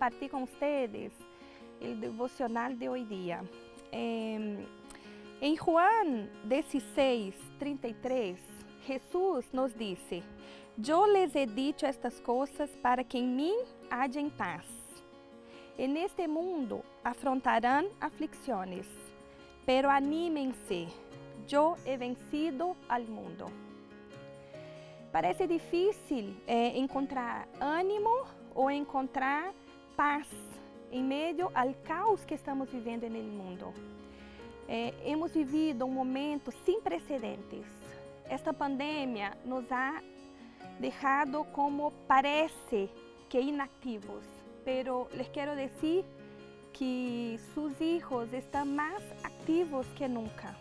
compartir com vocês o devocional de hoje dia. Em Juan 16, 33, Jesus nos disse: Eu les he dicho estas coisas para que em mim haja paz. E neste mundo afrontarão aflicções, pero anímense, eu he vencido al mundo. Parece difícil eh, encontrar ânimo ou encontrar paz em meio ao caos que estamos vivendo no mundo. Eh, hemos vivido um momento sem precedentes. Esta pandemia nos ha deixado como parece que inactivos, pero les quero dizer que seus hijos estão mais ativos que nunca.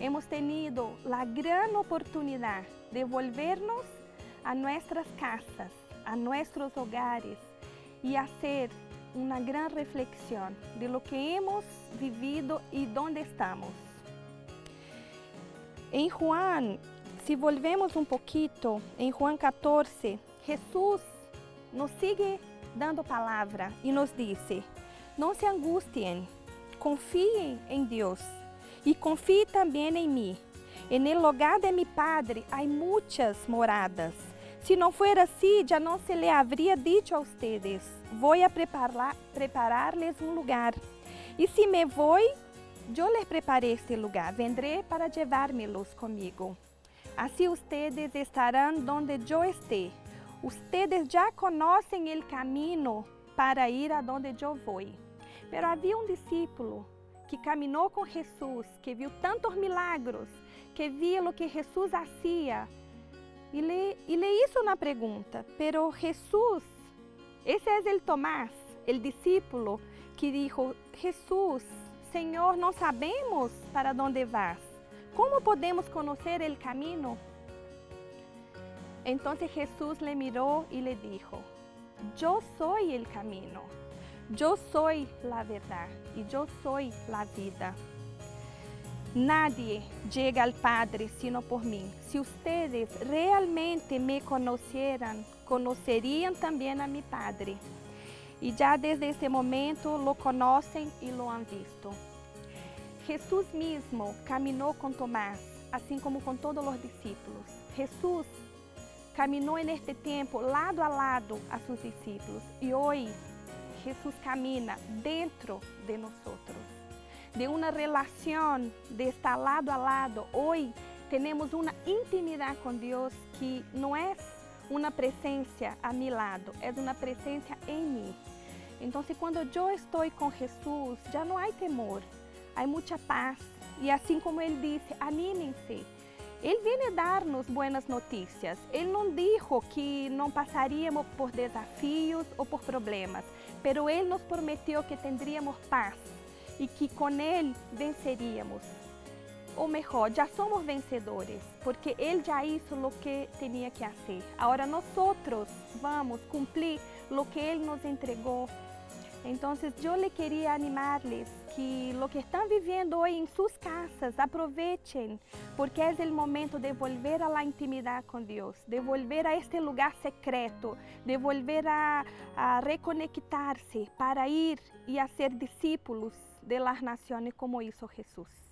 Hemos tenido la gran oportunidad de volvernos a nuestras casas, a nuestros hogares y hacer una gran reflexión de lo que hemos vivido y dónde estamos. En Juan, si volvemos un poquito, en Juan 14, Jesús nos sigue dando palabra y nos dice, no se angustien, confíen en Dios y confíe también en mí. En el lugar de mi Padre hay muchas moradas. Si no fuera así, ya no se le habría dicho a ustedes, voy a preparar, prepararles un lugar. Y si me voy, yo les preparé este lugar, vendré para llevármelos conmigo. Así ustedes estarán donde yo esté. Ustedes ya conocen el camino para ir a donde yo voy. Pero había un discípulo que caminhou com Jesus, que viu tantos milagros, que via o que Jesus hacía. E le, e le hizo uma pergunta, pero Jesus, esse é o Tomás, o discípulo, que dijo, Jesus, Senhor, não sabemos para onde vas. Como podemos conhecer o caminho? Então Jesus le mirou e le dijo, Eu sou o caminho. Eu sou a verdade e eu sou a vida. Nadie chega ao Padre sino por mim. Se ustedes realmente me conheceram, conheceriam também a mi Padre. E já desde esse momento lo conhecem e lo han visto. Jesus mesmo caminhou com Tomás, assim como com todos os discípulos. Jesus caminhou neste tempo lado a lado a seus discípulos e hoje Jesus camina dentro de nós, de uma relação de estar lado a lado. Hoje temos uma intimidade com Deus que não é uma presença a meu lado, é uma presença em mim. Então, quando eu estou com Jesus, já não há temor, há muita paz. E assim como ele disse, anímense. Ele vem dar-nos boas notícias. Ele não disse que não passaríamos por desafios ou por problemas, pero Ele nos prometeu que teríamos paz e que com Ele venceríamos. Ou melhor, já somos vencedores, porque Ele já hizo o que tinha que fazer. Agora nós vamos cumprir o que Ele nos entregou então, eu queria animar-lhes que o que estão vivendo hoje em suas casas, aproveitem, porque é o momento de volver à intimidade com Deus, de volver a este lugar secreto, de volver a, a reconectar-se para ir e ser discípulos de las naciones como hizo Jesus.